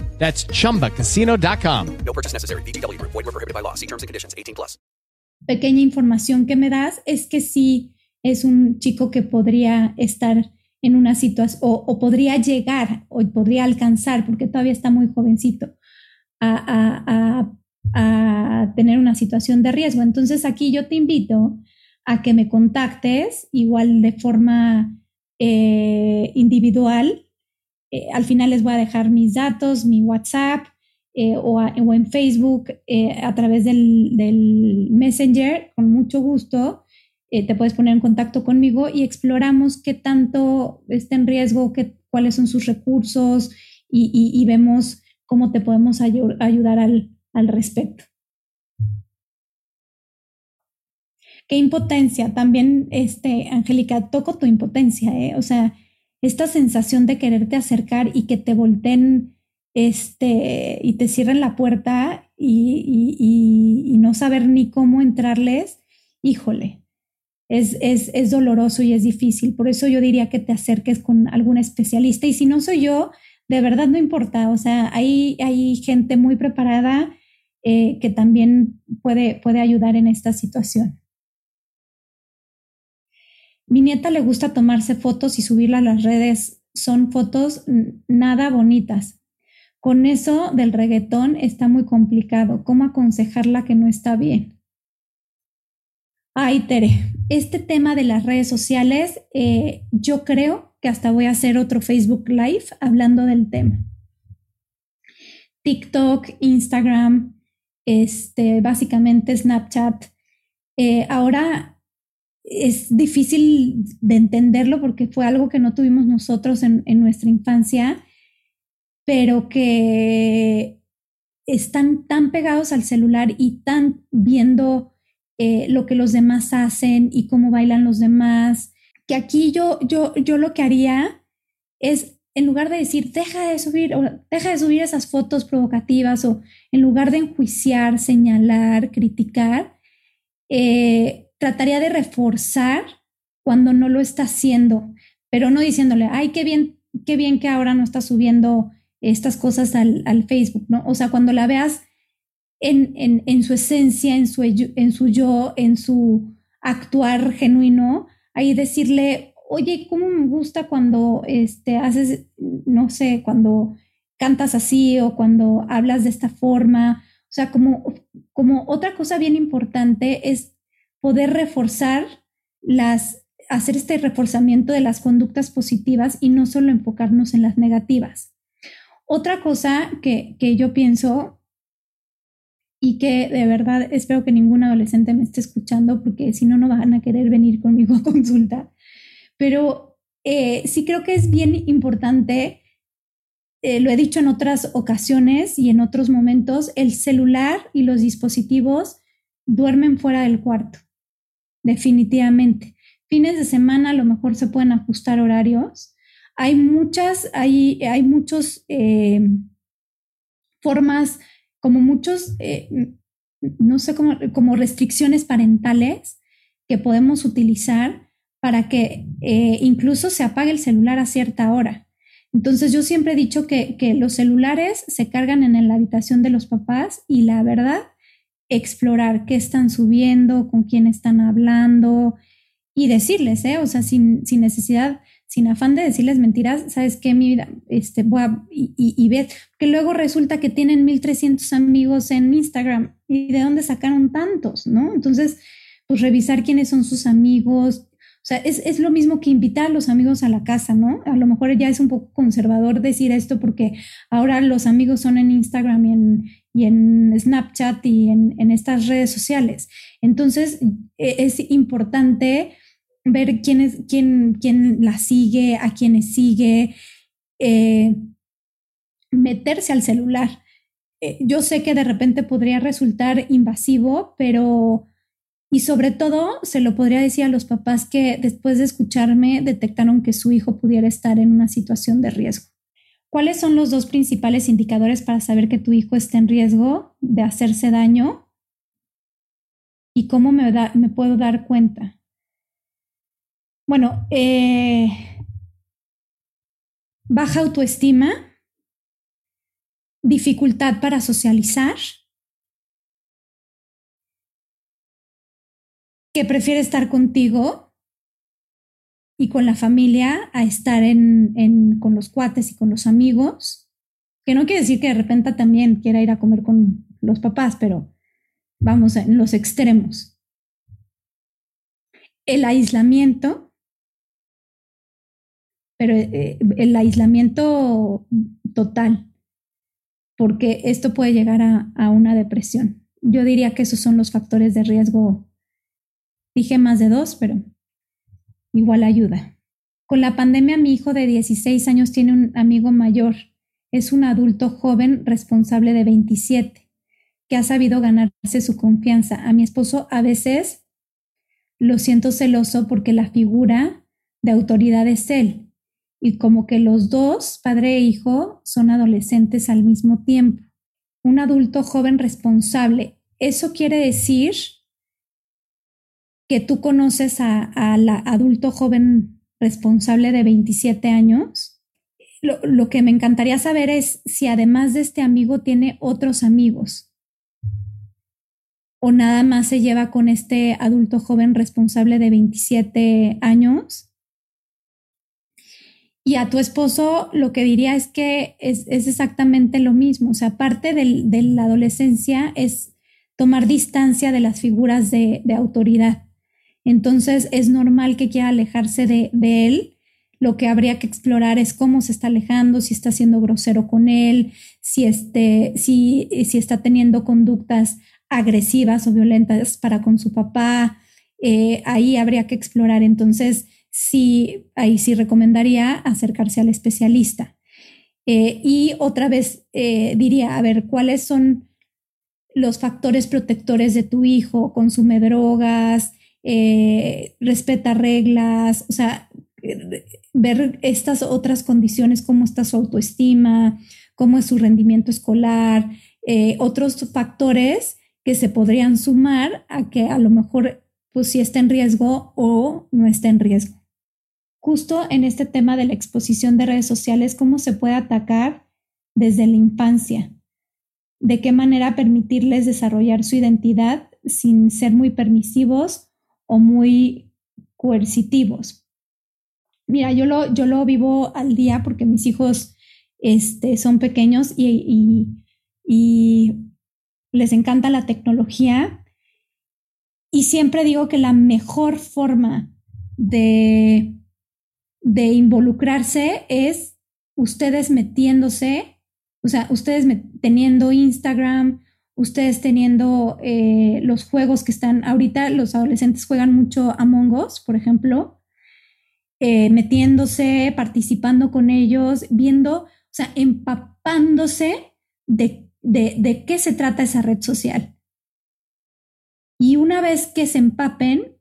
That's chumbacasino.com. No purchase necessary. VGW Group. Void were prohibited by law. See terms and conditions. 18 plus. pequeña información que me das es que sí es un chico que podría estar en una situación o, o podría llegar o podría alcanzar, porque todavía está muy jovencito, a, a- a- a tener una situación de riesgo. Entonces aquí yo te invito a que me contactes igual de forma eh, individual. Eh, al final les voy a dejar mis datos, mi WhatsApp eh, o, o en Facebook eh, a través del, del Messenger, con mucho gusto. te puedes poner en contacto conmigo y exploramos qué tanto está en riesgo, qué, cuáles son sus recursos y, y- vemos cómo te podemos ayu- ayudar al, al respecto. Qué impotencia, también, este, Angélica, toco tu impotencia. O sea, esta sensación de quererte acercar y que te volteen este, y te cierren la puerta y, y- no saber ni cómo entrarles, híjole, es, es, es doloroso y es difícil. Por eso yo diría que te acerques con algún especialista. Y si no soy yo, de verdad no importa. O sea, hay, hay gente muy preparada eh, que también puede, puede ayudar en esta situación. Mi nieta le gusta tomarse fotos y subirla a las redes. Son fotos nada bonitas. Con eso del reggaetón está muy complicado. ¿Cómo aconsejarla que no está bien? Ay, Tere, este tema de las redes sociales, eh, yo creo que hasta voy a hacer otro Facebook Live hablando del tema. TikTok, Instagram, este, básicamente Snapchat. Eh, ahora es difícil de entenderlo porque fue algo que no tuvimos nosotros en, en nuestra infancia, pero que están tan pegados al celular y tan viendo eh, lo que los demás hacen y cómo bailan los demás, que aquí yo, yo, yo lo que haría es, en lugar de decir, deja de subir, deja de subir esas fotos provocativas, o en lugar de enjuiciar, señalar, criticar, eh, trataría de reforzar cuando no lo está haciendo, pero no diciéndole, ay, qué bien, qué bien que ahora no está subiendo estas cosas al, al Facebook, ¿no? O sea, cuando la veas en, en, en su esencia, en su, en su yo, en su actuar genuino, ahí decirle, oye, ¿cómo me gusta cuando este, haces, no sé, cuando cantas así o cuando hablas de esta forma? O sea, como, como otra cosa bien importante es poder reforzar las hacer este reforzamiento de las conductas positivas y no solo enfocarnos en las negativas. Otra cosa que, que yo pienso y que de verdad espero que ningún adolescente me esté escuchando porque si no, no van a querer venir conmigo [laughs] a consulta. Pero eh, sí creo que es bien importante, eh, lo he dicho en otras ocasiones y en otros momentos, el celular y los dispositivos duermen fuera del cuarto, definitivamente. Fines de semana a lo mejor se pueden ajustar horarios. Hay muchas, hay, hay muchos eh, formas como muchos, eh, no sé, como, como, restricciones parentales que podemos utilizar para que eh, incluso se apague el celular a cierta hora. Entonces yo siempre he dicho que, que los celulares se cargan en la habitación de los papás y la verdad, explorar qué están subiendo, con quién están hablando y decirles, ¿eh? o sea, sin, sin necesidad sin afán de decirles mentiras, ¿sabes qué? Mi vida, este, voy y, y, ver, que luego resulta que tienen 1300 amigos en Instagram y de dónde sacaron tantos, ¿no? Entonces, pues revisar quiénes son sus amigos. O sea, es, es, lo mismo que invitar a los amigos a la casa, ¿no? A lo mejor ya es un poco conservador decir esto porque ahora los amigos son en Instagram y en, y en Snapchat y en, en estas redes sociales. Entonces, e, es importante ver quién, es, quién, quién la sigue, a quiénes sigue, eh, meterse al celular. Eh, yo sé que de repente podría resultar invasivo, pero y sobre todo se lo podría decir a los papás que después de escucharme detectaron que su hijo pudiera estar en una situación de riesgo. ¿Cuáles son los dos principales indicadores para saber que tu hijo está en riesgo de hacerse daño? ¿Y cómo me, puedo dar cuenta? Bueno, eh, baja autoestima, dificultad para socializar, que prefiere estar contigo y con la familia a estar con los cuates y con los amigos, que no quiere decir que de repente también quiera ir a comer con los papás, pero vamos en los extremos. El aislamiento, pero eh, el aislamiento total, porque esto puede llegar a, a, una depresión. Yo diría que esos son los factores de riesgo. Dije más de dos, pero igual ayuda. Con la pandemia, mi hijo de 16 años tiene un amigo mayor. Es un adulto joven responsable de 27, que ha sabido ganarse su confianza. A mi esposo a veces lo siento celoso porque la figura de autoridad es él y como que los dos, padre e hijo, son adolescentes al mismo tiempo. Un adulto joven responsable. Eso quiere decir que tú conoces al adulto joven responsable de 27 años. Lo, lo que me encantaría saber es si además de este amigo tiene otros amigos o nada más se lleva con este adulto joven responsable de 27 años y a tu esposo lo que diría es que es, exactamente lo mismo. O sea, parte de la adolescencia es tomar distancia de las figuras de, autoridad. Entonces es normal que quiera alejarse de, él. Lo que habría que explorar es cómo se está alejando, si está siendo grosero con él, si, este, si, si está teniendo conductas agresivas o violentas para con su papá. Eh, ahí habría que explorar. Entonces, sí, ahí sí recomendaría acercarse al especialista. Eh, y otra vez eh, diría, a ver, ¿cuáles son los factores protectores de tu hijo? Consume drogas, eh, respeta reglas, o sea, ver estas otras condiciones, cómo está su autoestima, cómo es su rendimiento escolar, otros factores que se podrían sumar a que a lo mejor pues si está en riesgo o no está en riesgo. Justo en este tema de la exposición de redes sociales, cómo se puede atacar desde la infancia, de qué manera permitirles desarrollar su identidad sin ser muy permisivos o muy coercitivos. Mira, yo lo, yo lo vivo al día porque mis hijos este, son pequeños y, y les encanta la tecnología. Y siempre digo que la mejor forma de, de involucrarse es ustedes metiéndose, o sea, ustedes teniendo Instagram, ustedes teniendo eh, los juegos que están, ahorita los adolescentes juegan mucho Among Us, por ejemplo, eh, metiéndose, participando con ellos, viendo, o sea, empapándose de, de qué se trata esa red social. Y una vez que se empapen,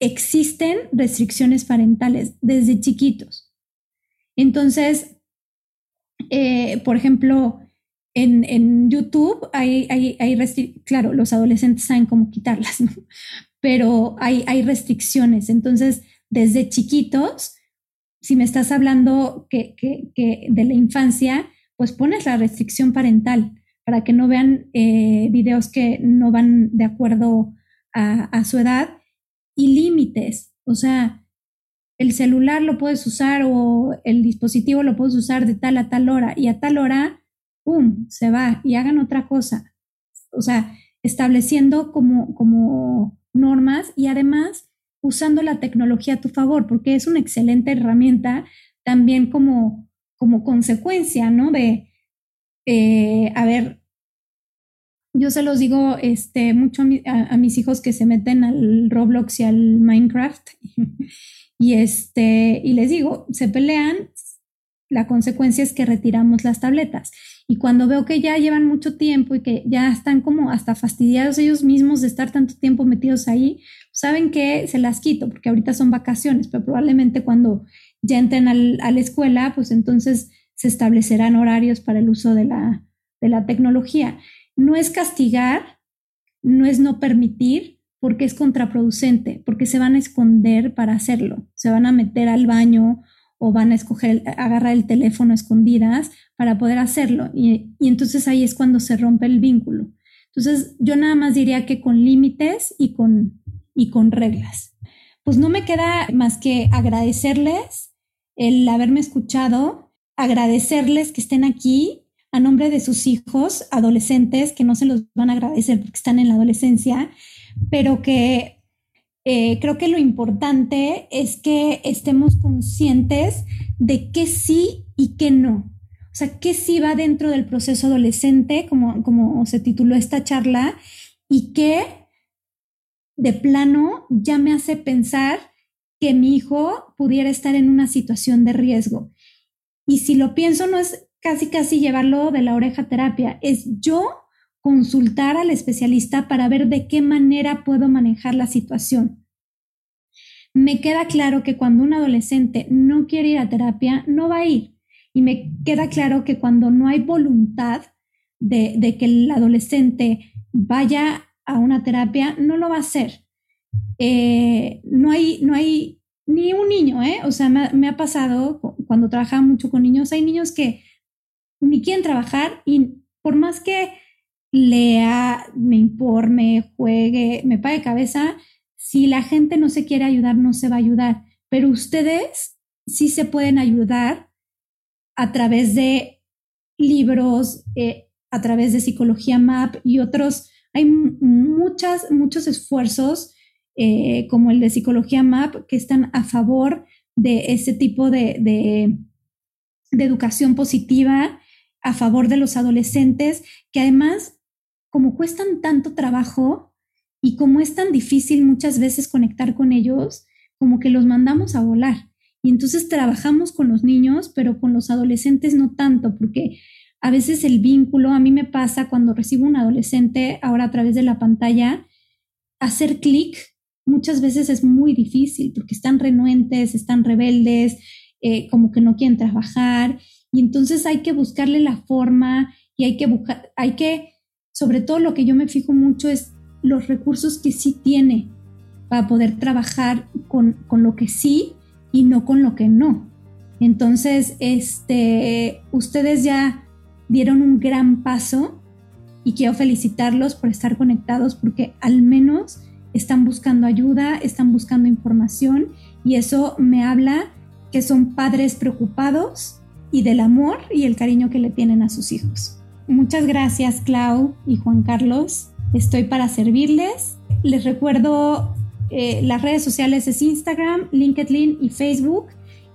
existen restricciones parentales desde chiquitos. Entonces, eh, por ejemplo, en, YouTube hay, hay, hay claro, los adolescentes saben cómo quitarlas, [laughs] ¿no? pero hay, hay restricciones. Entonces, desde chiquitos, si me estás hablando que, que, de la infancia, pues pones la restricción parental para que no vean eh, videos que no van de acuerdo a, a su edad y límites. O sea, el celular lo puedes usar o el dispositivo lo puedes usar de tal a tal hora y a tal hora, ¡pum!, se va y hagan otra cosa. O sea, estableciendo como, como normas y además usando la tecnología a tu favor, porque es una excelente herramienta también como, como consecuencia, ¿no? De, eh, a ver, yo se los digo este, mucho a, mis hijos que se meten al Roblox y al Minecraft [laughs] y, este, y les digo, se pelean, la consecuencia es que retiramos las tabletas. Y cuando veo que ya llevan mucho tiempo y que ya están como hasta fastidiados ellos mismos de estar tanto tiempo metidos ahí, saben que se las quito porque ahorita son vacaciones, pero probablemente cuando ya entren al, a la escuela, pues entonces se establecerán horarios para el uso de la, de la tecnología. No es castigar, no es no permitir, porque es contraproducente, porque se van a esconder para hacerlo, se van a meter al baño o van a escoger, agarrar el teléfono escondidas para poder hacerlo. Y, y, entonces ahí es cuando se rompe el vínculo. Entonces yo nada más diría que con límites y con, y con reglas. Pues no me queda más que agradecerles el haberme escuchado, agradecerles que estén aquí a nombre de sus hijos adolescentes, que no se los van a agradecer porque están en la adolescencia, pero que eh, creo que lo importante es que estemos conscientes de qué sí y qué no. O sea, qué sí va dentro del proceso adolescente, como, como se tituló esta charla, y qué de plano ya me hace pensar que mi hijo pudiera estar en una situación de riesgo. Y si lo pienso, no es casi, casi llevarlo de la oreja terapia, es yo consultar al especialista para ver de qué manera puedo manejar la situación. Me queda claro que cuando un adolescente no quiere ir a terapia, no va a ir. Y me queda claro que cuando no hay voluntad de, que el adolescente vaya a una terapia, no lo va a hacer. Eh, no, hay, no hay ni un niño, ¿eh? O sea, me, me ha pasado cuando trabajaba mucho con niños, hay niños que ni quieren trabajar y por más que lea, me informe, juegue, me pague cabeza, si la gente no se quiere ayudar, no se va a ayudar. Pero ustedes sí se pueden ayudar a través de libros, eh, a través de psicología MAP y otros. Hay muchas, muchos esfuerzos eh, como el de psicología MAP que están a favor de ese tipo de, de educación positiva a favor de los adolescentes, que además, como cuestan tanto trabajo y como es tan difícil muchas veces conectar con ellos, como que los mandamos a volar. Y entonces trabajamos con los niños, pero con los adolescentes no tanto, porque a veces el vínculo, a mí me pasa cuando recibo un adolescente ahora a través de la pantalla, hacer clic muchas veces es muy difícil porque están renuentes, están rebeldes, eh, como que no quieren trabajar y entonces hay que buscarle la forma y hay que hay que, sobre todo lo que yo me fijo mucho es los recursos que sí tiene para poder trabajar con, con lo que sí y no con lo que no. Entonces, este, ustedes ya dieron un gran paso y quiero felicitarlos por estar conectados porque al menos están buscando ayuda, están buscando información y eso me habla que son padres preocupados y del amor y el cariño que le tienen a sus hijos. Muchas gracias Clau y Juan Carlos. Estoy para servirles. Les recuerdo Eh, las redes sociales es Instagram, LinkedIn y Facebook.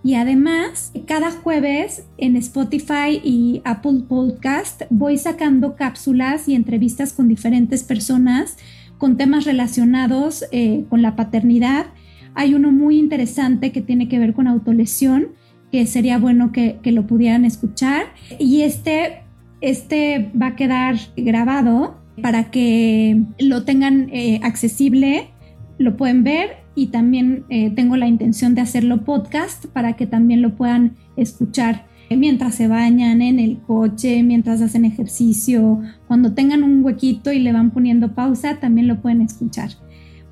Y además, cada jueves en Spotify y Apple Podcast voy sacando cápsulas y entrevistas con diferentes personas con temas relacionados eh, con la paternidad. Hay uno muy interesante que tiene que ver con autolesión, que sería bueno que, lo pudieran escuchar. Y este, este va a quedar grabado para que lo tengan eh, accesible, lo pueden ver y también eh, tengo la intención de hacerlo podcast para que también lo puedan escuchar mientras se bañan en el coche, mientras hacen ejercicio, cuando tengan un huequito y le van poniendo pausa, también lo pueden escuchar.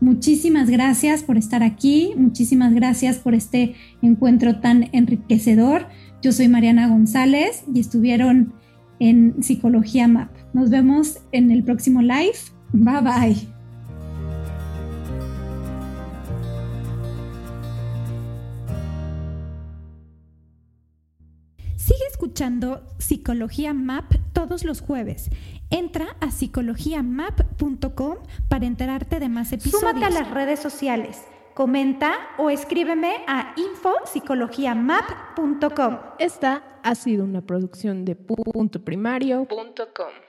Muchísimas gracias por estar aquí, muchísimas gracias por este encuentro tan enriquecedor. Yo soy Mariana González y estuvieron en Psicología Map. Nos vemos en el próximo live. Bye bye. escuchando Psicología Map todos los jueves. Entra a psicologiamap.com para enterarte de más episodios. Súmate a las redes sociales, comenta o escríbeme a infopsicologiamap.com. Esta ha sido una producción de punto primario.com.